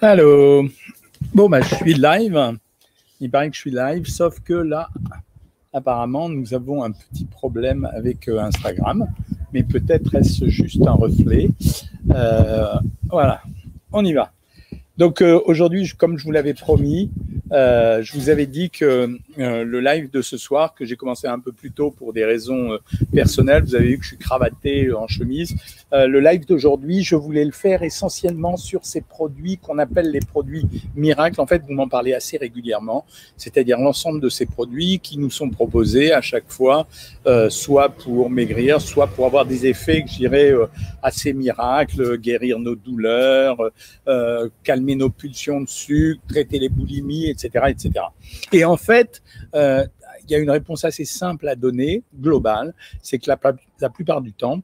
Allô. Bon, bah, je suis live. Il paraît que je suis live, sauf que là, apparemment, nous avons un petit problème avec euh, Instagram. Mais peut-être est-ce juste un reflet. Euh, voilà, on y va. Donc euh, aujourd'hui, comme je vous l'avais promis, euh, je vous avais dit que euh, le live de ce soir, que j'ai commencé un peu plus tôt pour des raisons euh, personnelles, vous avez vu que je suis cravaté en chemise. le live d'aujourd'hui, je voulais le faire essentiellement sur ces produits qu'on appelle les produits miracles. En fait, vous m'en parlez assez régulièrement, c'est-à-dire l'ensemble de ces produits qui nous sont proposés à chaque fois, soit pour maigrir, soit pour avoir des effets, je dirais, assez miracles, guérir nos douleurs, calmer nos pulsions de sucre, traiter les boulimies, etc., etc. Et en fait, euh, il y a une réponse assez simple à donner, globale, c'est que la, plupart du temps,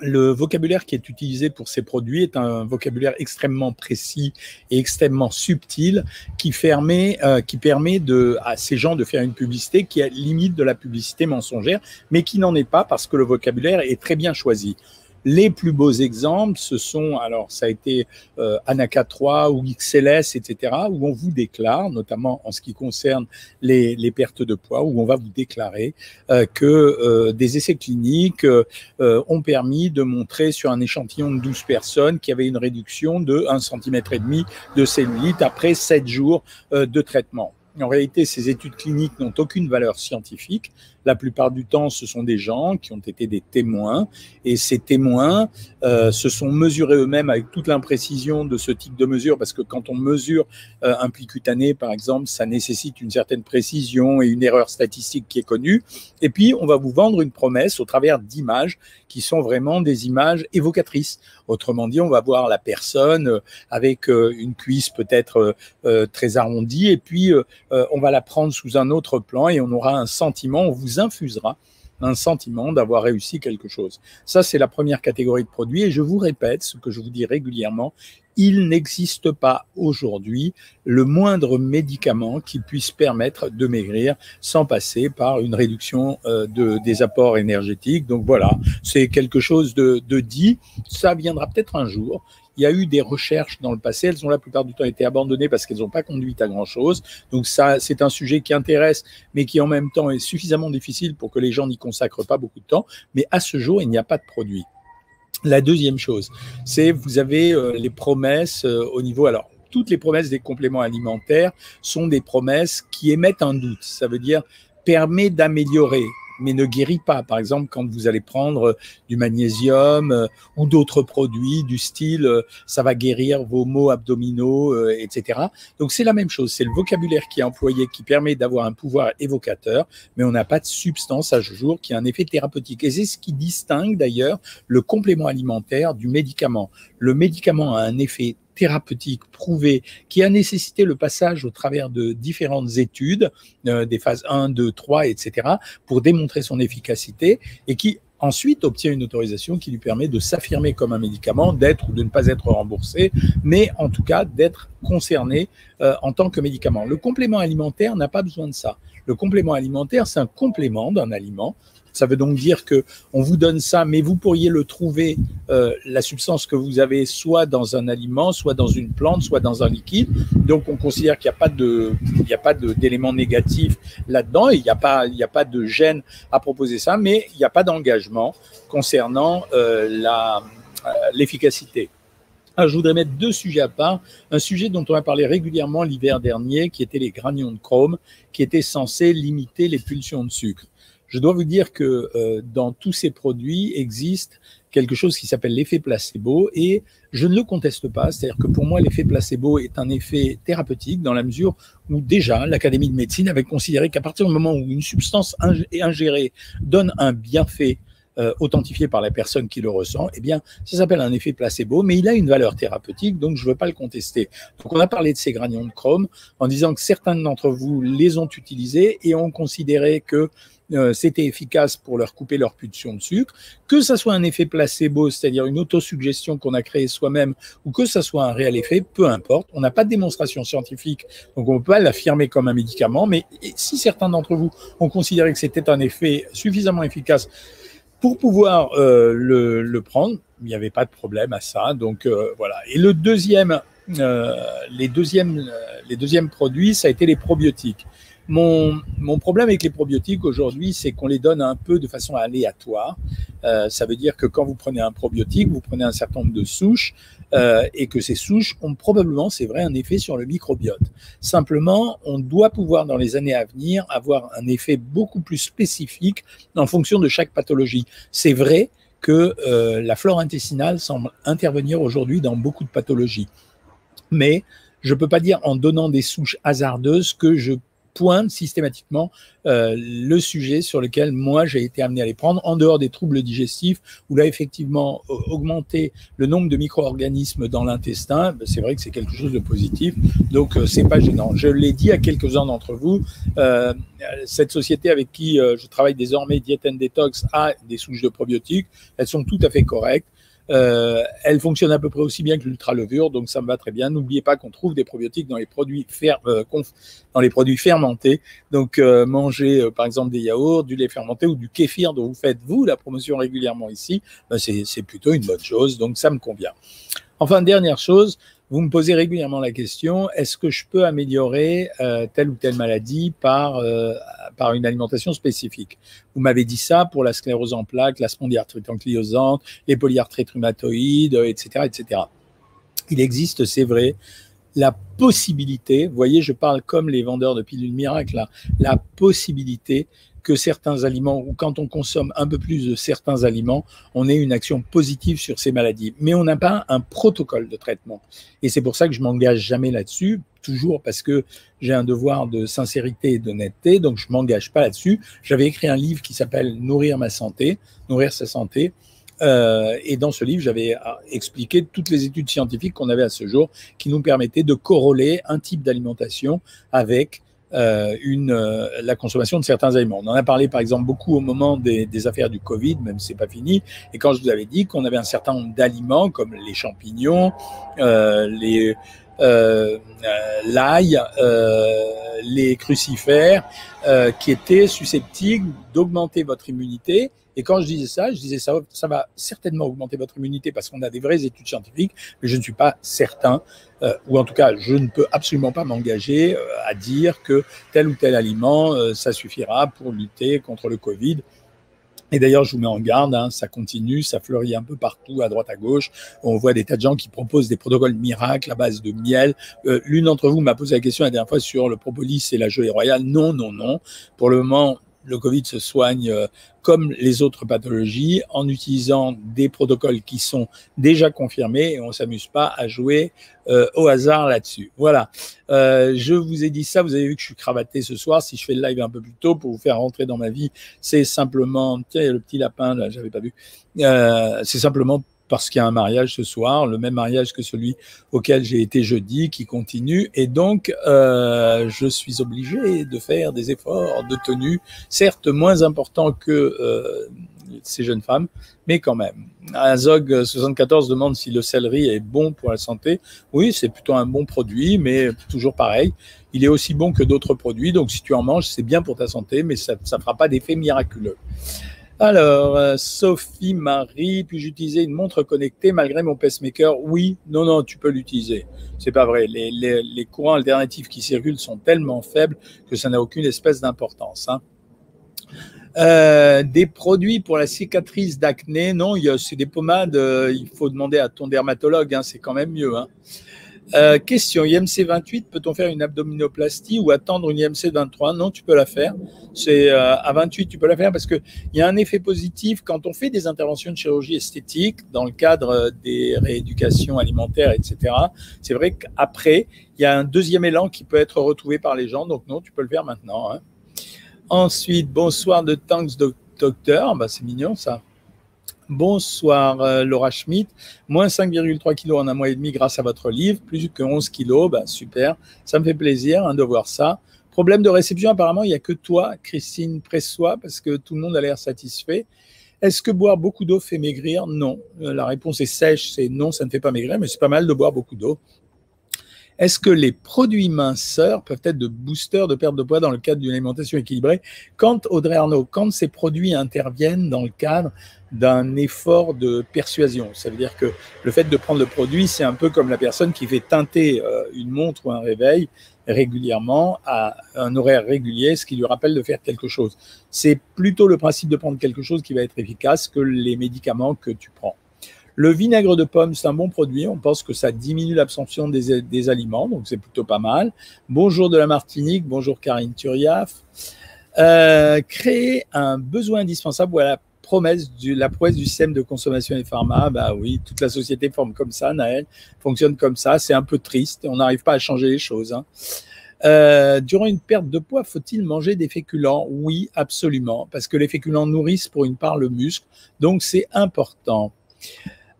le vocabulaire qui est utilisé pour ces produits est un vocabulaire extrêmement précis et extrêmement subtil qui, permet, euh, permet à ces gens de faire une publicité qui est limite de la publicité mensongère, mais qui n'en est pas parce que le vocabulaire est très bien choisi. Les plus beaux exemples, ce sont, alors ça a été euh, Anaka 3 ou XLS, etc., où on vous déclare, notamment en ce qui concerne les, les pertes de poids, où on va vous déclarer euh, que euh, des essais cliniques euh, ont permis de montrer sur un échantillon de 12 personnes qu'il y avait une réduction de 1,5 cm de cellulite après 7 jours de traitement. En réalité, ces études cliniques n'ont aucune valeur scientifique. La plupart du temps, ce sont des gens qui ont été des témoins, et ces témoins euh, se sont mesurés eux-mêmes avec toute l'imprécision de ce type de mesure, parce que quand on mesure euh, un pli cutané, par exemple, ça nécessite une certaine précision et une erreur statistique qui est connue. Et puis, on va vous vendre une promesse au travers d'images qui sont vraiment des images évocatrices. Autrement dit, on va voir la personne euh, avec une cuisse peut-être très arrondie, et puis on va la prendre sous un autre plan et on aura un sentiment, infusera un sentiment d'avoir réussi quelque chose. Ça, c'est la première catégorie de produits. Et je vous répète ce que je vous dis régulièrement, il n'existe pas aujourd'hui le moindre médicament qui puisse permettre de maigrir sans passer par une réduction euh, de, des apports énergétiques. Donc voilà, c'est quelque chose de dit. Ça viendra peut-être un jour. Il y a eu des recherches dans le passé, elles ont la plupart du temps été abandonnées parce qu'elles n'ont pas conduit à grand-chose. Donc ça, c'est un sujet qui intéresse, mais qui en même temps est suffisamment difficile pour que les gens n'y consacrent pas beaucoup de temps. Mais à ce jour, il n'y a pas de produit. La deuxième chose, c'est vous avez euh, les promesses euh, au niveau. Alors, toutes les promesses des compléments alimentaires sont des promesses qui émettent un doute. Ça veut dire permet d'améliorer mais ne guérit pas. Par exemple, quand vous allez prendre euh, du magnésium euh, ou d'autres produits du style euh, ça va guérir vos maux abdominaux, etc. Donc c'est la même chose, c'est le vocabulaire qui est employé qui permet d'avoir un pouvoir évocateur, mais on n'a pas de substance à ce jour qui a un effet thérapeutique. Et c'est ce qui distingue d'ailleurs le complément alimentaire du médicament. Le médicament a un effet thérapeutique prouvée qui a nécessité le passage au travers de différentes études, euh, des phases 1, 2, 3, etc., pour démontrer son efficacité et qui ensuite obtient une autorisation qui lui permet de s'affirmer comme un médicament, d'être ou de ne pas être remboursé, mais en tout cas d'être concerné euh, en tant que médicament. Le complément alimentaire n'a pas besoin de ça. Le complément alimentaire, c'est un complément d'un aliment ça veut donc dire que on vous donne ça, mais vous pourriez le trouver, euh, la substance que vous avez, soit dans un aliment, soit dans une plante, soit dans un liquide. Donc on considère qu'il n'y a pas de, il n'y a pas d'éléments négatifs là-dedans. Il n'y a pas, il n'y a pas de gêne à proposer ça, mais il n'y a pas d'engagement concernant euh, la euh, l'efficacité. Ah, je voudrais mettre deux sujets à part. Un sujet dont on a parlé régulièrement l'hiver dernier, qui était les granions de chrome, qui étaient censés limiter les pulsions de sucre. Je dois vous dire que euh, dans tous ces produits existe quelque chose qui s'appelle l'effet placebo et je ne le conteste pas. C'est-à-dire que pour moi, l'effet placebo est un effet thérapeutique dans la mesure où déjà l'Académie de médecine avait considéré qu'à partir du moment où une substance ingérée donne un bienfait euh, authentifié par la personne qui le ressent, eh bien, ça s'appelle un effet placebo, mais il a une valeur thérapeutique, donc je ne veux pas le contester. Donc, on a parlé de ces granions de chrome en disant que certains d'entre vous les ont utilisés et ont considéré que euh, c'était efficace pour leur couper leur pulsion de sucre, que ça soit un effet placebo, c'est-à-dire une autosuggestion qu'on a créée soi-même, ou que ça soit un réel effet, peu importe. On n'a pas de démonstration scientifique, donc on ne peut pas l'affirmer comme un médicament, mais si certains d'entre vous ont considéré que c'était un effet suffisamment efficace pour pouvoir euh, le, prendre, il n'y avait pas de problème à ça. Donc euh, voilà. Et le deuxième les, deuxièmes, les deuxièmes produits, ça a été les probiotiques. Mon, mon, problème avec les probiotiques aujourd'hui, c'est qu'on les donne un peu de façon aléatoire. Euh, ça veut dire que quand vous prenez un probiotique, vous prenez un certain nombre de souches euh, et que ces souches ont probablement, c'est vrai, un effet sur le microbiote. Simplement, on doit pouvoir dans les années à venir avoir un effet beaucoup plus spécifique en fonction de chaque pathologie. C'est vrai que euh, la flore intestinale semble intervenir aujourd'hui dans beaucoup de pathologies. Mais je ne peux pas dire en donnant des souches hasardeuses que je pointe systématiquement euh, le sujet sur lequel moi j'ai été amené à les prendre, en dehors des troubles digestifs, où là effectivement augmenter le nombre de micro-organismes dans l'intestin, ben, c'est vrai que c'est quelque chose de positif, donc euh, c'est pas gênant. Je l'ai dit à quelques-uns d'entre vous, euh, cette société avec qui je travaille désormais, Diet and Detox, a des souches de probiotiques, elles sont tout à fait correctes. Euh, elle fonctionne à peu près aussi bien que l'ultra-levure, donc ça me va très bien. N'oubliez pas qu'on trouve des probiotiques dans les produits, euh, dans les produits fermentés. Donc, euh, manger par exemple des yaourts, du lait fermenté ou du kéfir dont vous faites, vous, la promotion régulièrement ici, ben, c'est plutôt une bonne chose, donc ça me convient. Enfin, dernière chose, vous me posez régulièrement la question, est-ce que je peux améliorer euh, telle ou telle maladie par, euh, par une alimentation spécifique? Vous m'avez dit ça pour la sclérose en plaques, la spondyarthrite ankylosante, les polyarthrites rhumatoïdes, etc., etc. Il existe, c'est vrai, la possibilité, vous voyez, je parle comme les vendeurs de pilules miracles, là, la possibilité que certains aliments, ou quand on consomme un peu plus de certains aliments, on ait une action positive sur ces maladies. Mais on n'a pas un protocole de traitement. Et c'est pour ça que je m'engage jamais là-dessus, toujours parce que j'ai un devoir de sincérité et d'honnêteté, donc je m'engage pas là-dessus. J'avais écrit un livre qui s'appelle Nourrir ma santé, Nourrir sa santé. Euh, et dans ce livre, j'avais euh, expliqué toutes les études scientifiques qu'on avait à ce jour qui nous permettaient de corroler un type d'alimentation avec une, euh, la consommation de certains aliments. On en a parlé par exemple beaucoup au moment des, des affaires du Covid, même si c'est pas fini. Et quand je vous avais dit qu'on avait un certain nombre d'aliments comme les champignons, euh, les euh, l'ail, euh, les crucifères, qui étaient susceptibles d'augmenter votre immunité et quand je disais ça, je disais ça, ça va certainement augmenter votre immunité parce qu'on a des vraies études scientifiques, mais je ne suis pas certain, euh, ou en tout cas, je ne peux absolument pas m'engager euh, à dire que tel ou tel aliment, euh, ça suffira pour lutter contre le Covid. Et d'ailleurs, je vous mets en garde, hein, ça continue, ça fleurit un peu partout, à droite, à gauche. On voit des tas de gens qui proposent des protocoles miracles à base de miel. L'une d'entre vous m'a posé la question la dernière fois sur le propolis et la gelée royale. Non, non, non. Pour le moment, le Covid se soigne euh, comme les autres pathologies en utilisant des protocoles qui sont déjà confirmés et on s'amuse pas à jouer euh, au hasard là-dessus. Voilà. Euh, je vous ai dit ça. Vous avez vu que je suis cravaté ce soir. Si je fais le live un peu plus tôt pour vous faire rentrer dans ma vie, c'est simplement tiens le petit lapin là, j'avais pas vu. c'est simplement parce qu'il y a un mariage ce soir, le même mariage que celui auquel j'ai été jeudi, qui continue. Et donc, euh, je suis obligé de faire des efforts de tenue, certes moins importants que euh, ces jeunes femmes, mais quand même. Azog 74 demande si le céleri est bon pour la santé. Oui, c'est plutôt un bon produit, mais toujours pareil. Il est aussi bon que d'autres produits, donc si tu en manges, c'est bien pour ta santé, mais ça ne fera pas d'effet miraculeux. Alors, euh, Sophie Marie, puis-je utiliser une montre connectée malgré mon pacemaker? Oui, non, non, tu peux l'utiliser. C'est pas vrai. Les, courants alternatifs qui circulent sont tellement faibles que ça n'a aucune espèce d'importance. Hein. Euh, des produits pour la cicatrice d'acné, non, c'est des pommades, euh, il faut demander à ton dermatologue, hein, c'est quand même mieux. Hein. Euh, question, IMC 28, peut-on faire une abdominoplastie ou attendre une IMC 23 Non, tu peux la faire. C'est euh, à 28, tu peux la faire parce qu'il y a un effet positif quand on fait des interventions de chirurgie esthétique dans le cadre des rééducations alimentaires, etc. C'est vrai qu'après, il y a un deuxième élan qui peut être retrouvé par les gens. Donc non, tu peux le faire maintenant. Hein. Ensuite, bonsoir de Tanks Docteur. Bah, c'est mignon ça. Bonsoir euh, Laura Schmidt. Moins 5,3 kg en un mois et demi grâce à votre livre. Plus que 11 kg. Bah, super. Ça me fait plaisir hein, de voir ça. Problème de réception, apparemment, il n'y a que toi, Christine Pressois, parce que tout le monde a l'air satisfait. Est-ce que boire beaucoup d'eau fait maigrir? Non. Euh, la réponse est sèche, c'est non, ça ne fait pas maigrir, mais c'est pas mal de boire beaucoup d'eau. Est-ce que les produits minceurs peuvent être de boosters de perte de poids dans le cadre d'une alimentation équilibrée? Quand, Audrey Arnaud, quand ces produits interviennent dans le cadre d'un effort de persuasion, ça veut dire que le fait de prendre le produit, c'est un peu comme la personne qui fait teinter euh, une montre ou un réveil régulièrement à un horaire régulier, ce qui lui rappelle de faire quelque chose. C'est plutôt le principe de prendre quelque chose qui va être efficace que les médicaments que tu prends. Le vinaigre de pomme, c'est un bon produit. On pense que ça diminue l'absorption des, aliments, donc c'est plutôt pas mal. Bonjour de la Martinique, bonjour Karine Turiaf. Euh, créer un besoin indispensable ou la promesse du, la prouesse du système de consommation des pharma, bah oui, toute la société forme comme ça, Naël, fonctionne comme ça. C'est un peu triste. On n'arrive pas à changer les choses. Hein. Euh, durant une perte de poids, faut-il manger des féculents? Oui, absolument, parce que les féculents nourrissent pour une part le muscle, donc c'est important.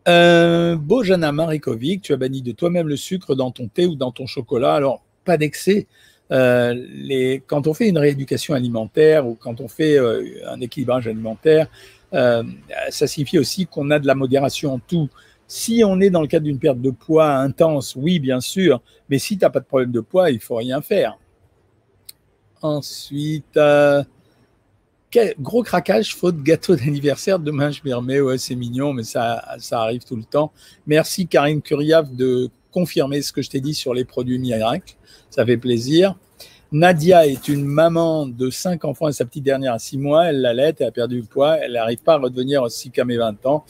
Euh, Bojana Marikovic, tu as banni de toi-même le sucre dans ton thé ou dans ton chocolat. Alors, pas d'excès. Euh, quand on fait une rééducation alimentaire ou quand on fait euh, un équilibrage alimentaire, euh, ça signifie aussi qu'on a de la modération en tout. Si on est dans le cadre d'une perte de poids intense, oui, bien sûr, mais si tu n'as pas de problème de poids, il faut rien faire. Ensuite, gros craquage, faute gâteau d'anniversaire. Demain, je m'y remets. Ouais, c'est mignon, mais ça, ça arrive tout le temps. Merci, Karine Curiave, de confirmer ce que je t'ai dit sur les produits miracles. Ça fait plaisir. Nadia est une maman de cinq enfants et sa petite dernière à six mois. Elle l'allait, elle a perdu du poids. Elle n'arrive pas à redevenir aussi qu'à mes 20 ans.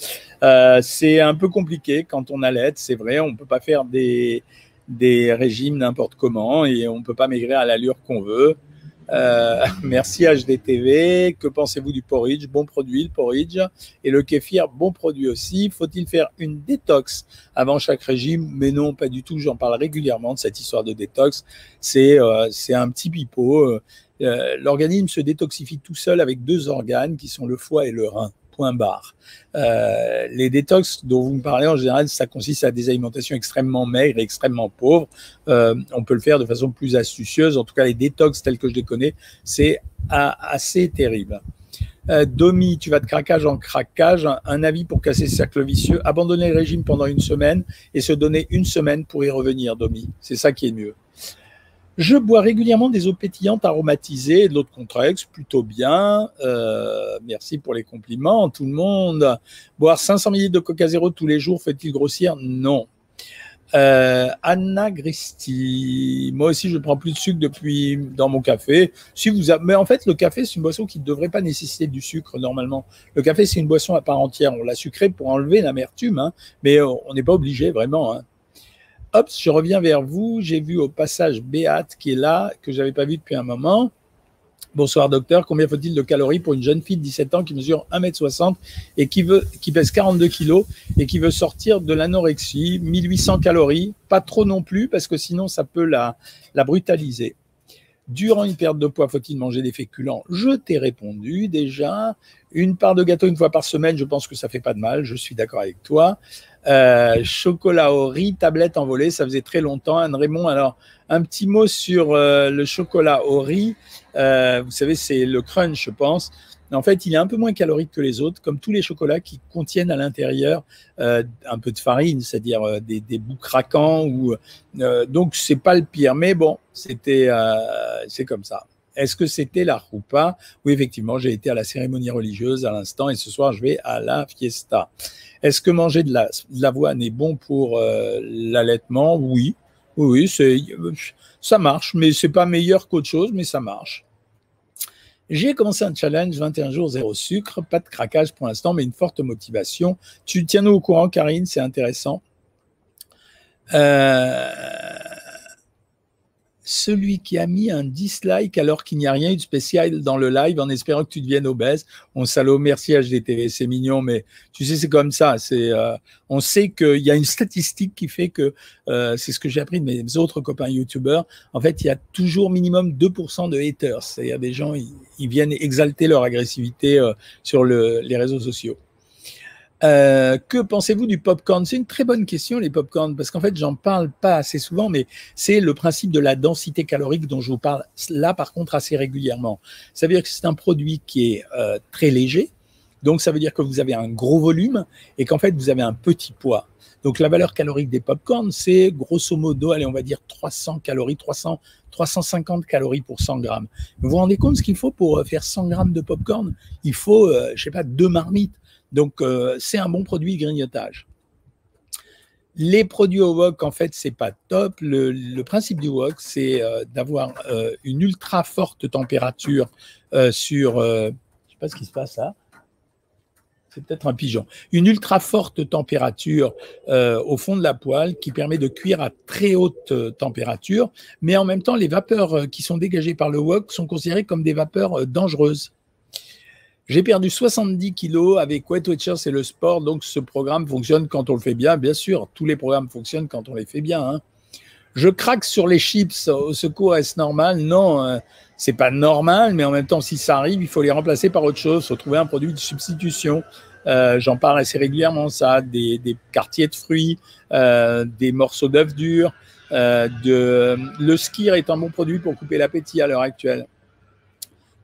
Euh, c'est un peu compliqué quand on allait, c'est vrai. On ne peut pas faire des, des régimes n'importe comment et on ne peut pas maigrir à l'allure qu'on veut. Euh, merci HDTV. Que pensez-vous du porridge? Bon produit, le porridge. Et le kéfir, bon produit aussi. Faut-il faire une détox avant chaque régime? Mais non, pas du tout. J'en parle régulièrement de cette histoire de détox. C'est euh, un petit pipeau. Euh, l'organisme se détoxifie tout seul avec deux organes qui sont le foie et le rein point barre. Euh, les détox dont vous me parlez, en général, ça consiste à des alimentations extrêmement maigres et extrêmement pauvres. Euh, on peut le faire de façon plus astucieuse. En tout cas, les détox tels que je les connais, c'est assez terrible. Euh, Domi, tu vas de craquage en craquage. Un avis pour casser ce cercle vicieux. Abandonner le régime pendant une semaine et se donner une semaine pour y revenir, Domi. C'est ça qui est mieux. Je bois régulièrement des eaux pétillantes aromatisées de l'eau de Contrex, plutôt bien. Euh, merci pour les compliments, tout le monde. Boire 500 ml de Coca Zéro tous les jours fait-il grossir? Non. Euh, Anna Gristi, moi aussi je prends plus de sucre depuis dans mon café. Si vous mais en fait le café c'est une boisson qui ne devrait pas nécessiter du sucre normalement. Le café c'est une boisson à part entière. On l'a sucré pour enlever l'amertume, hein, mais on n'est pas obligé vraiment. Hein. Hop, je reviens vers vous. J'ai vu au passage Béate qui est là, que je n'avais pas vu depuis un moment. Bonsoir docteur, combien faut-il de calories pour une jeune fille de 17 ans qui mesure 1m60 et qui, veut, qui pèse 42 kg et qui veut sortir de l'anorexie? 1800 calories, pas trop non plus parce que sinon ça peut la, la brutaliser. Durant une perte de poids, faut-il manger des féculents? Je t'ai répondu déjà. Une part de gâteau une fois par semaine, je pense que ça fait pas de mal, je suis d'accord avec toi. Euh, chocolat au riz, tablette envolée, ça faisait très longtemps. Anne Raymond, alors un petit mot sur euh, le chocolat au riz. Euh, vous savez, c'est le crunch, je pense. En fait, il est un peu moins calorique que les autres, comme tous les chocolats qui contiennent à l'intérieur un peu de farine, c'est-à-dire des, des, bouts craquants. Ou, donc, c'est pas le pire. Mais bon, c'était, c'est comme ça. Est-ce que c'était la roupa? Oui, effectivement, j'ai été à la cérémonie religieuse à l'instant et ce soir, je vais à la fiesta. Est-ce que manger de l'avoine est bon pour euh, l'allaitement? Oui, oui, ça marche, mais c'est pas meilleur qu'autre chose, mais ça marche. J'ai commencé un challenge 21 jours zéro sucre, pas de craquage pour l'instant, mais une forte motivation. Tu tiens-nous au courant, Karine, c'est intéressant. Euh, celui qui a mis un dislike alors qu'il n'y a rien eu de spécial dans le live en espérant que tu deviennes obèse. On salaud, merci HDTV, c'est mignon, mais tu sais, c'est comme ça. C'est, euh, on sait qu'il y a une statistique qui fait que, euh, c'est ce que j'ai appris de mes autres copains YouTubeurs, en fait, il y a toujours minimum 2% de haters. C'est-à-dire des gens, ils, viennent exalter leur agressivité euh, sur les réseaux sociaux. Euh, que pensez-vous du popcorn? C'est une très bonne question, les popcorn, parce qu'en fait, j'en parle pas assez souvent, mais c'est le principe de la densité calorique dont je vous parle là, par contre, assez régulièrement. Ça veut dire que c'est un produit qui est euh, très léger, Donc ça veut dire que vous avez un gros volume et qu'en fait vous avez un petit poids. Donc la valeur calorique des popcorns, c'est grosso modo, allez, on va dire 300 calories, 300, 350 calories pour 100 grammes. Vous vous rendez compte ce qu'il faut pour euh, faire 100 grammes de popcorn? Il faut, euh, je sais pas, deux marmites. Donc euh, c'est un bon produit grignotage. Les produits au wok, en fait, c'est pas top. Le, principe du wok, c'est d'avoir une ultra forte température sur, je sais pas ce qui se passe là, c'est peut-être un pigeon, une ultra forte température euh, au fond de la poêle qui permet de cuire à très haute euh, température, mais en même temps, les vapeurs euh, qui sont dégagées par le wok sont considérées comme des vapeurs dangereuses. J'ai perdu 70 kilos avec Wet Watchers et le sport, donc ce programme fonctionne quand on le fait bien. Bien sûr, tous les programmes fonctionnent quand on les fait bien. Hein. Je craque sur les chips. Au secours, est-ce normal? Non, c'est pas normal, mais en même temps, si ça arrive, il faut les remplacer par autre chose. Il faut trouver un produit de substitution. Euh, j'en parle assez régulièrement, ça, des, quartiers de fruits, euh, des morceaux d'œufs durs. Euh, de... Le skir est un bon produit pour couper l'appétit à l'heure actuelle.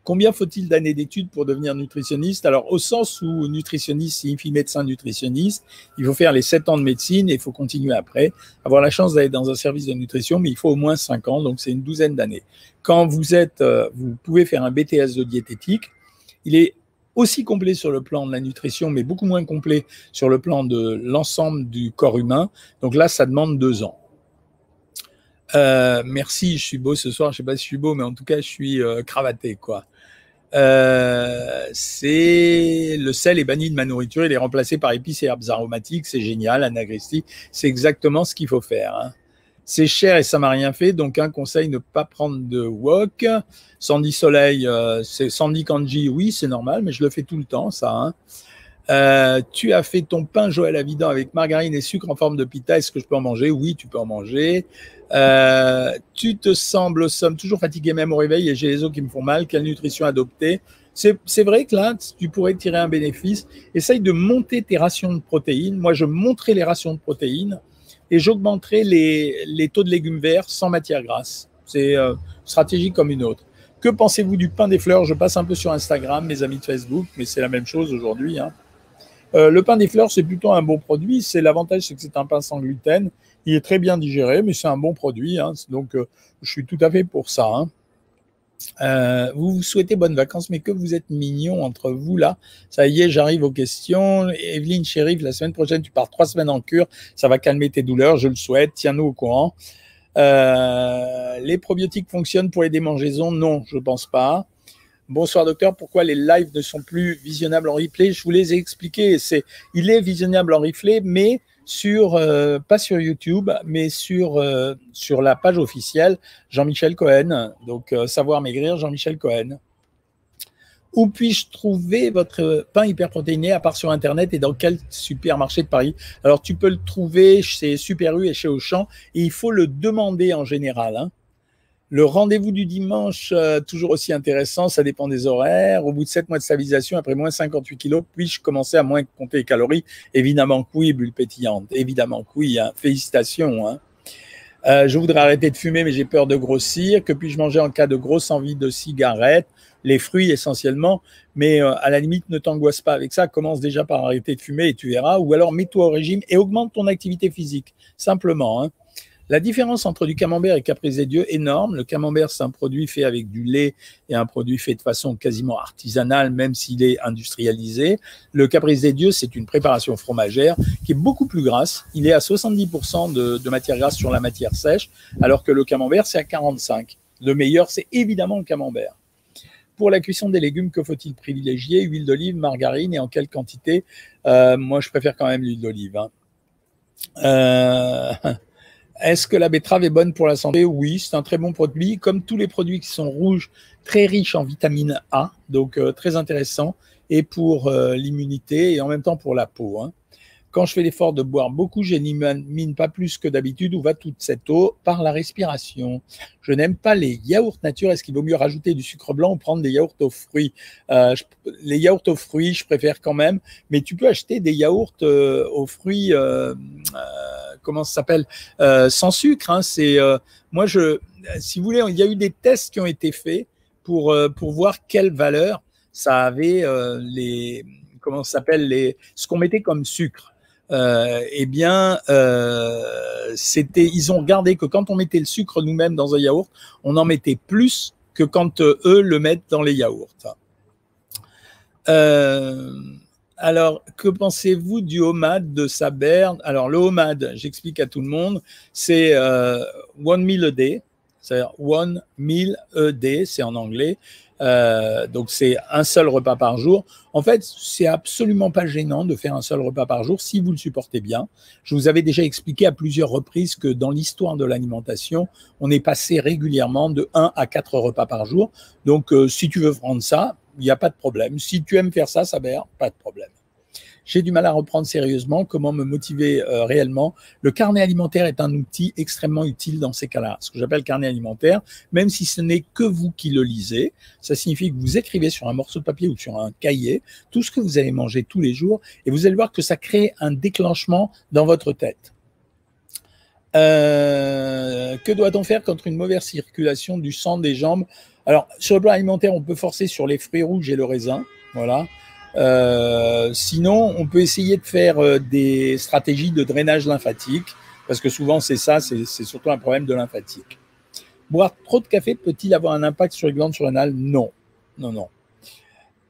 Combien faut-il d'années d'études pour devenir nutritionniste? Alors, au sens où nutritionniste signifie médecin nutritionniste, il faut faire les 7 ans de médecine et il faut continuer après. Avoir la chance d'aller dans un service de nutrition, mais il faut au moins 5 ans, donc c'est une douzaine d'années. Quand vous êtes, euh, vous pouvez faire un BTS de diététique. Il est aussi complet sur le plan de la nutrition, mais beaucoup moins complet sur le plan de l'ensemble du corps humain. Donc là, ça demande deux ans. Euh, merci, je suis beau ce soir. Je sais pas si je suis beau, mais en tout cas, je suis euh, cravaté, quoi. Euh, c'est le sel est banni de ma nourriture, il est remplacé par épices et herbes aromatiques, c'est génial, anagristie, c'est exactement ce qu'il faut faire. Hein. C'est cher et ça m'a rien fait, donc un conseil ne pas prendre de wok. Sandy Soleil, euh, c'est Sandy Kanji, oui, c'est normal, mais je le fais tout le temps, ça. Hein. Euh, tu as fait ton pain Joël Avidan avec margarine et sucre en forme de pita. Est-ce que je peux en manger? Oui, tu peux en manger. Euh, tu te sembles somme toujours fatigué même au réveil et j'ai les os qui me font mal. Quelle nutrition adopter? C'est vrai que là, tu pourrais tirer un bénéfice. Essaye de monter tes rations de protéines. Moi, je monterai les rations de protéines et j'augmenterai les, taux de légumes verts sans matière grasse. C'est euh, stratégie comme une autre. Que pensez-vous du pain des fleurs? Je passe un peu sur Instagram, mes amis de Facebook, mais c'est la même chose aujourd'hui. Hein. Euh, le pain des fleurs, c'est plutôt un bon produit. C'est l'avantage, c'est que c'est un pain sans gluten. Il est très bien digéré, mais c'est un bon produit. Hein. Donc, euh, je suis tout à fait pour ça. Hein. Euh, vous vous souhaitez bonnes vacances, mais que vous êtes mignons entre vous là. Ça y est, j'arrive aux questions. Evelyne Chérif, la semaine prochaine, tu pars trois semaines en cure. Ça va calmer tes douleurs, je le souhaite. Tiens-nous au courant. les probiotiques fonctionnent pour les démangeaisons? Non, je pense pas. Bonsoir docteur, pourquoi les lives ne sont plus visionnables en replay? Je vous les ai expliqués. C'est, il est visionnable en replay, mais sur euh, pas sur YouTube, mais sur euh, sur la page officielle Jean-Michel Cohen. Donc euh, savoir maigrir Jean-Michel Cohen. Où puis-je trouver votre pain hyperprotéiné à part sur Internet et dans quel supermarché de Paris? Alors tu peux le trouver chez Super U et chez Auchan et il faut le demander en général. Hein. Le rendez-vous du dimanche, euh, toujours aussi intéressant, ça dépend des horaires. Au bout de 7 mois de stabilisation, après moins 58 kilos, puis-je commencer à moins compter les calories? Évidemment que oui, bulle pétillante. Évidemment que oui. Hein. Félicitations. Hein. Euh, je voudrais arrêter de fumer, mais j'ai peur de grossir. Que puis-je manger en cas de grosse envie de cigarette? Les fruits essentiellement. Mais euh, à la limite, ne t'angoisse pas avec ça. Commence déjà par arrêter de fumer et tu verras. Ou alors mets-toi au régime et augmente ton activité physique. Simplement. Hein. La différence entre du camembert et caprice des dieux, énorme. Le camembert, c'est un produit fait avec du lait et un produit fait de façon quasiment artisanale, même s'il est industrialisé. Le caprice des dieux, c'est une préparation fromagère qui est beaucoup plus grasse. Il est à 70% de, matière grasse sur la matière sèche, alors que le camembert, c'est à 45%. Le meilleur, c'est évidemment le camembert. Pour la cuisson des légumes, que faut-il privilégier? Huile d'olive, margarine et en quelle quantité? Euh, Moi, je préfère quand même l'huile d'olive. Hein. Euh, est-ce que la betterave est bonne pour la santé? Oui, c'est un très bon produit, comme tous les produits qui sont rouges, très riches en vitamine A, donc euh, très intéressant, et pour euh, l'immunité et en même temps pour la peau. Hein. Quand je fais l'effort de boire beaucoup, je n'élimine pas plus que d'habitude. Où va toute cette eau Par la respiration. Je n'aime pas les yaourts nature. Est-ce qu'il vaut mieux rajouter du sucre blanc ou prendre des yaourts aux fruits? Euh, Les yaourts aux fruits, je préfère quand même. Mais tu peux acheter des yaourts euh, aux fruits, euh, comment ça s'appelle? Sans sucre. Hein. C'est moi, je, si vous voulez, il y a eu des tests qui ont été faits pour pour voir quelle valeur ça avait les comment s'appelle les, ce qu'on mettait comme sucre. Eh bien, c'était, ils ont regardé que quand on mettait le sucre nous-mêmes dans un yaourt, on en mettait plus que quand eux le mettent dans les yaourts. Alors, que pensez-vous du homad de Saber? Alors, le homad, j'explique à tout le monde, c'est euh, one meal a day, c'est-à-dire one meal day, c'est en anglais. Euh, donc, c'est un seul repas par jour. En fait, c'est absolument pas gênant de faire un seul repas par jour si vous le supportez bien. Je vous avais déjà expliqué à plusieurs reprises que dans l'histoire de l'alimentation, on est passé régulièrement de 1 à 4 repas par jour. Donc, euh, si tu veux prendre ça, il n'y a pas de problème. Si tu aimes faire ça, ça Saber, pas de problème. J'ai du mal à reprendre sérieusement. Comment me motiver euh, réellement Le carnet alimentaire est un outil extrêmement utile dans ces cas-là. Ce que j'appelle carnet alimentaire, même si ce n'est que vous qui le lisez, ça signifie que vous écrivez sur un morceau de papier ou sur un cahier tout ce que vous avez mangé tous les jours et vous allez voir que ça crée un déclenchement dans votre tête. Euh, que doit-on faire contre une mauvaise circulation du sang des jambes? Alors, sur le plan alimentaire, on peut forcer sur les fruits rouges et le raisin. Voilà. Euh, sinon, on peut essayer de faire euh, des stratégies de drainage lymphatique, parce que souvent, c'est ça, c'est surtout un problème de lymphatique. Boire trop de café peut-il avoir un impact sur les glandes surrénales Non. Non, non.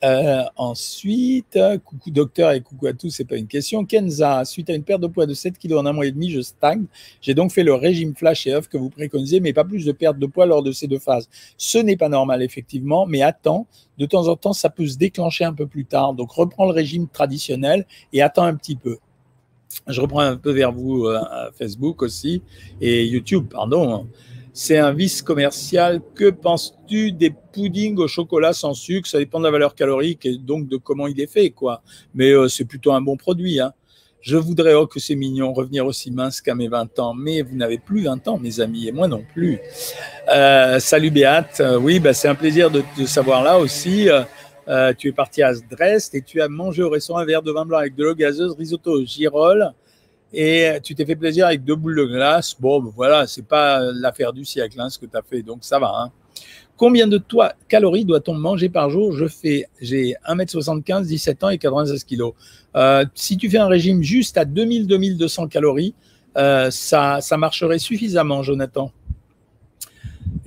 Euh, ensuite, coucou docteur et coucou à tous, c'est pas une question. Kenza, suite à une perte de poids de 7 kg en un mois et demi, je stagne. J'ai donc fait le régime flash et off que vous préconisez, mais pas plus de perte de poids lors de ces deux phases. Ce n'est pas normal, effectivement, mais attends, de temps en temps, ça peut se déclencher un peu plus tard. Donc, reprends le régime traditionnel et attends un petit peu. Je reprends un peu vers vous euh, Facebook aussi et YouTube, pardon c'est un vice commercial. Que penses-tu des puddings au chocolat sans sucre? Ça dépend de la valeur calorique et donc de comment il est fait, quoi. Mais euh, c'est plutôt un bon produit. Hein. Je voudrais, oh que c'est mignon, revenir aussi mince qu'à mes 20 ans. Mais vous n'avez plus 20 ans, mes amis, et moi non plus. Euh, salut Béate. Euh, oui, bah, c'est un plaisir de te savoir là aussi. tu es parti à Dresde et tu as mangé au restaurant un verre de vin blanc avec de l'eau gazeuse, risotto, girole et tu t'es fait plaisir avec deux boules de glace. Bon, ben voilà, c'est pas l'affaire du siècle hein, ce que tu as fait, donc ça va. Hein. Combien de calories doit-on manger par jour? Je fais, j'ai 1m75, 17 ans et 96 kg. Euh, si tu fais un régime juste à 2000-2200 calories, euh, ça, ça marcherait suffisamment, Jonathan?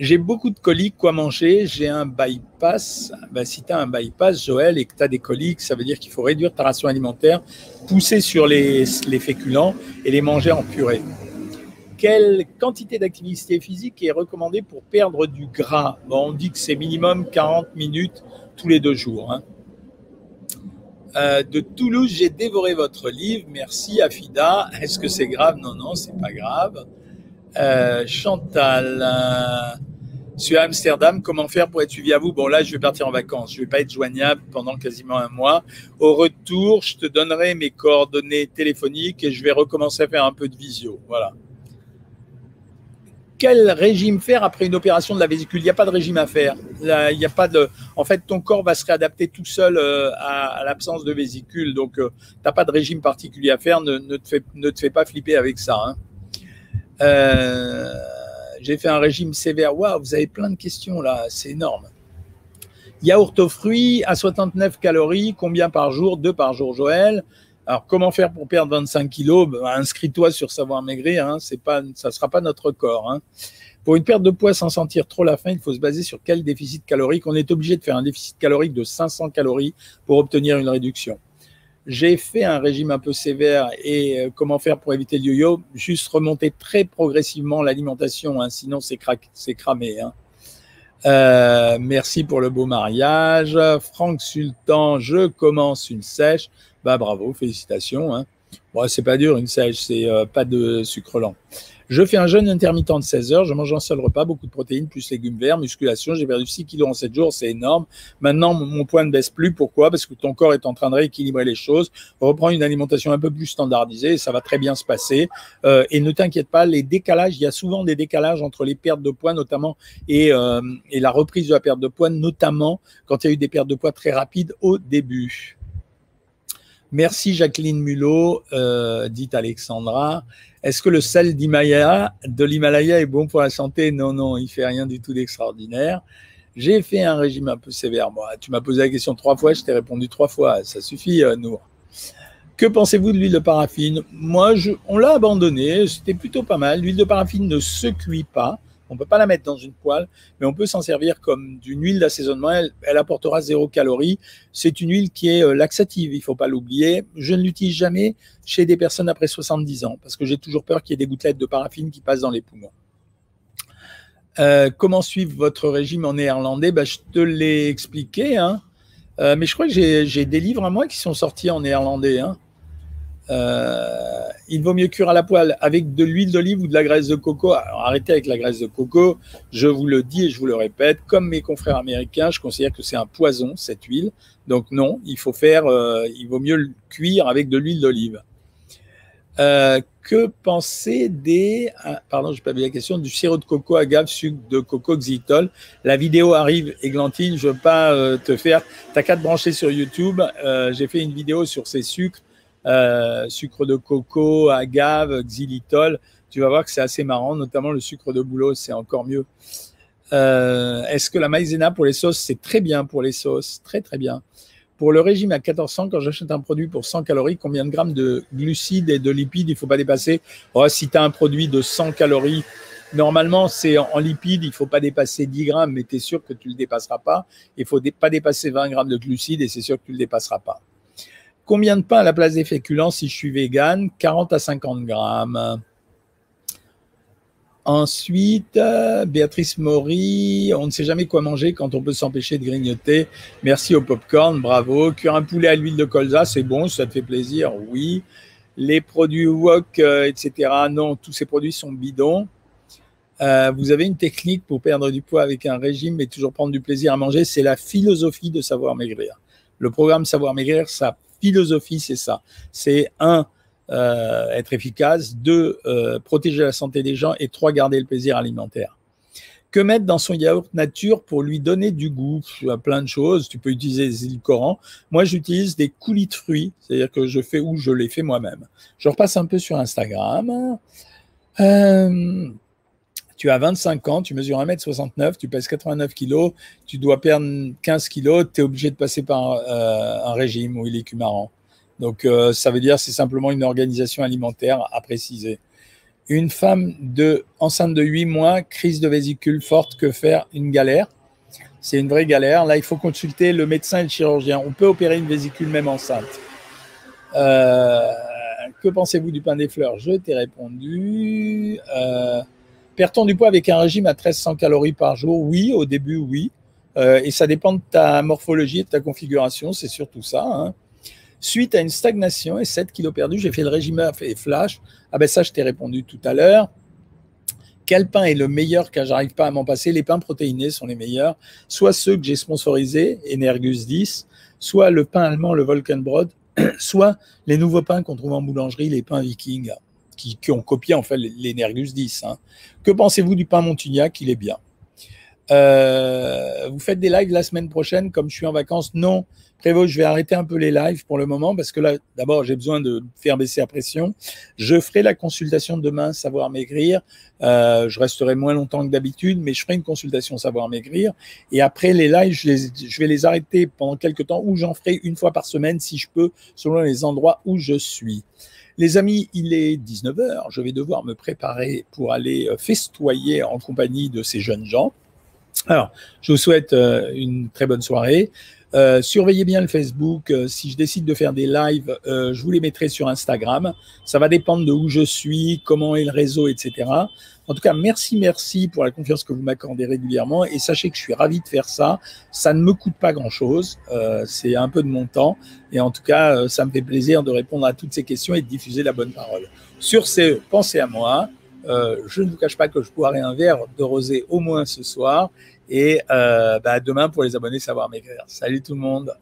J'ai beaucoup de coliques, quoi manger J'ai un bypass. Ben, si tu as un bypass, Joël, et que tu as des coliques, ça veut dire qu'il faut réduire ta ration alimentaire, pousser sur les, les féculents et les manger en purée. Quelle quantité d'activité physique est recommandée pour perdre du gras? On dit que c'est minimum 40 minutes tous les deux jours. Hein. Euh, de Toulouse, j'ai dévoré votre livre. Merci, Afida. Est-ce que c'est grave? Non, non, c'est pas grave. Euh, Chantal, euh, suis à Amsterdam, comment faire pour être suivi à vous? Bon, là, je vais partir en vacances. Je vais pas être joignable pendant quasiment un mois. Au retour, je te donnerai mes coordonnées téléphoniques et je vais recommencer à faire un peu de visio. Voilà. Quel régime faire après une opération de la vésicule? Il n'y a pas de régime à faire. il a pas de. En fait, ton corps va se réadapter tout seul euh, à, l'absence de vésicule. Donc, tu n'as pas de régime particulier à faire. Ne, te, fais, ne te fais pas flipper avec ça. Hein. Euh, j'ai fait un régime sévère. Waouh, vous avez plein de questions là, c'est énorme. Yaourt aux fruits à 69 calories, combien par jour? Deux par jour, Joël. Alors, comment faire pour perdre 25 kilos? Ben, Inscris-toi sur Savoir Maigrir, hein, pas, ça ne sera pas notre corps. Hein. Pour une perte de poids sans sentir trop la faim, il faut se baser sur quel déficit calorique? On est obligé de faire un déficit calorique de 500 calories pour obtenir une réduction j'ai fait un régime un peu sévère et euh, comment faire pour éviter le yo-yo? Juste remonter très progressivement l'alimentation, hein, sinon c'est cramé. Hein. Euh, merci pour le beau mariage. Franck Sultan, je commence une sèche. Bah bravo, félicitations. Hein. Bon, c'est pas dur une sèche, c'est euh, pas de sucre lent. Je fais un jeûne intermittent de 16 heures, je mange un seul repas, beaucoup de protéines, plus légumes verts, musculation. J'ai perdu 6 kilos en 7 jours, c'est énorme. Maintenant, mon poids ne baisse plus. Pourquoi? Parce que ton corps est en train de rééquilibrer les choses. Reprends une alimentation un peu plus standardisée, ça va très bien se passer. Euh, et ne t'inquiète pas, les décalages, il y a souvent des décalages entre les pertes de poids, notamment, et, euh, et la reprise de la perte de poids, notamment quand il y a eu des pertes de poids très rapides au début. Merci Jacqueline Mulot, euh, dit Alexandra. Est-ce que le sel de l'Himalaya est bon pour la santé? Non, non, il fait rien du tout d'extraordinaire. J'ai fait un régime un peu sévère. Moi, tu m'as posé la question trois fois, je t'ai répondu trois fois. Ça suffit, euh, Nour. Que pensez-vous de l'huile de paraffine? Moi, on l'a abandonné. C'était plutôt pas mal. L'huile de paraffine ne se cuit pas. On ne peut pas la mettre dans une poêle, mais on peut s'en servir comme d'une huile d'assaisonnement. Elle, apportera zéro calorie. C'est une huile qui est euh, laxative, il ne faut pas l'oublier. Je ne l'utilise jamais chez des personnes après 70 ans parce que j'ai toujours peur qu'il y ait des gouttelettes de paraffine qui passent dans les poumons. Euh, comment suivre votre régime en néerlandais? Ben, Je te l'ai expliqué, hein. euh, mais je crois que j'ai des livres à moi qui sont sortis en néerlandais. Hein. Euh, il vaut mieux cuire à la poêle avec de l'huile d'olive ou de la graisse de coco. Arrêtez avec la graisse de coco. Je vous le dis et je vous le répète, comme mes confrères américains, je considère que c'est un poison cette huile. Donc non, il faut faire, euh, il vaut mieux le cuire avec de l'huile d'olive. Euh, que penser des, ah, pardon, je pas vu la question, du sirop de coco, agave, sucre de coco, xylitol. La vidéo arrive, Églantine, je veux pas te faire, t'as qu'à te brancher sur YouTube. J'ai fait une vidéo sur ces sucres euh, sucre de coco, agave, xylitol. Tu vas voir que c'est assez marrant, notamment le sucre de bouleau, c'est encore mieux. Euh, est-ce que la maïzena pour les sauces, c'est très bien pour les sauces? Très, très bien. Pour le régime à 1400, quand j'achète un produit pour 100 calories, combien de grammes de glucides et de lipides il ne faut pas dépasser? Oh, Si tu as un produit de 100 calories, normalement, c'est en lipides, il ne faut pas dépasser 10 grammes, mais tu es sûr que tu ne le dépasseras pas. Il ne faut pas dépasser 20 grammes de glucides et c'est sûr que tu ne le dépasseras pas. Combien de pain à la place des féculents si je suis vegan? 40 à 50 grammes. Ensuite, euh, Béatrice Maury, on ne sait jamais quoi manger quand on peut s'empêcher de grignoter. Merci au popcorn, bravo. Cuire un poulet à l'huile de colza, c'est bon, ça te fait plaisir, oui. Les produits wok, euh, etc., non, tous ces produits sont bidons. Euh, vous avez une technique pour perdre du poids avec un régime et toujours prendre du plaisir à manger, c'est la philosophie de savoir maigrir. Le programme Savoir maigrir, ça philosophie, c'est ça. C'est un, euh, être efficace, deux, euh, protéger la santé des gens et trois, garder le plaisir alimentaire. Que mettre dans son yaourt nature pour lui donner du goût Plein de choses. Tu peux utiliser des édulcorants. Moi, j'utilise des coulis de fruits, c'est-à-dire que je fais ou je les fais moi-même. Je repasse un peu sur Instagram. Euh, tu as 25 ans, tu mesures 1m69, tu pèses 89 kg, tu dois perdre 15 kg, tu es obligé de passer par euh, un régime où il est cumarant. Donc, euh, ça veut dire c'est simplement une organisation alimentaire à préciser. Une femme de, enceinte de 8 mois, crise de vésicule forte, que faire? Une galère. C'est une vraie galère. Là, il faut consulter le médecin et le chirurgien. On peut opérer une vésicule même enceinte. Euh, que pensez-vous du pain des fleurs? Je t'ai répondu. Perd-on du poids avec un régime à 1300 calories par jour Oui, au début, oui. Euh, et ça dépend de ta morphologie et de ta configuration, c'est surtout ça. Hein. Suite à une stagnation et 7 kilos perdus, j'ai fait le régime et flash. Ah ben ça, je t'ai répondu tout à l'heure. Quel pain est le meilleur car j'arrive pas à m'en passer Les pains protéinés sont les meilleurs. Soit ceux que j'ai sponsorisés, Energus 10, soit le pain allemand, le Volkenbrot, soit les nouveaux pains qu'on trouve en boulangerie, les pains vikings qui, ont copié en fait l'Energus 10. Hein. Que pensez-vous du pain Montignac? Il est bien. Euh, vous faites des lives la semaine prochaine comme je suis en vacances? Non. Prévost, je vais arrêter un peu les lives pour le moment parce que là, d'abord, j'ai besoin de faire baisser la pression. Je ferai la consultation demain, savoir maigrir. Euh, je resterai moins longtemps que d'habitude, mais je ferai une consultation savoir maigrir. Et après les lives, je, je vais les arrêter pendant quelques temps ou j'en ferai une fois par semaine si je peux, selon les endroits où je suis. Les amis, il est 19h, je vais devoir me préparer pour aller euh, festoyer en compagnie de ces jeunes gens. Alors, je vous souhaite euh, une très bonne soirée. Euh, surveillez bien le Facebook. si je décide de faire des lives, je vous les mettrai sur Instagram. Ça va dépendre de où je suis, comment est le réseau, etc. En tout cas, merci, merci pour la confiance que vous m'accordez régulièrement. Et sachez que je suis ravi de faire ça. Ça ne me coûte pas grand-chose. Euh, c'est un peu de mon temps. Et en tout cas, euh, ça me fait plaisir de répondre à toutes ces questions et de diffuser la bonne parole. Sur ce, pensez à moi. Euh, je ne vous cache pas que je boirai un verre de rosé au moins ce soir. Et bah, demain pour les abonnés Savoir Maigrir. Salut tout le monde.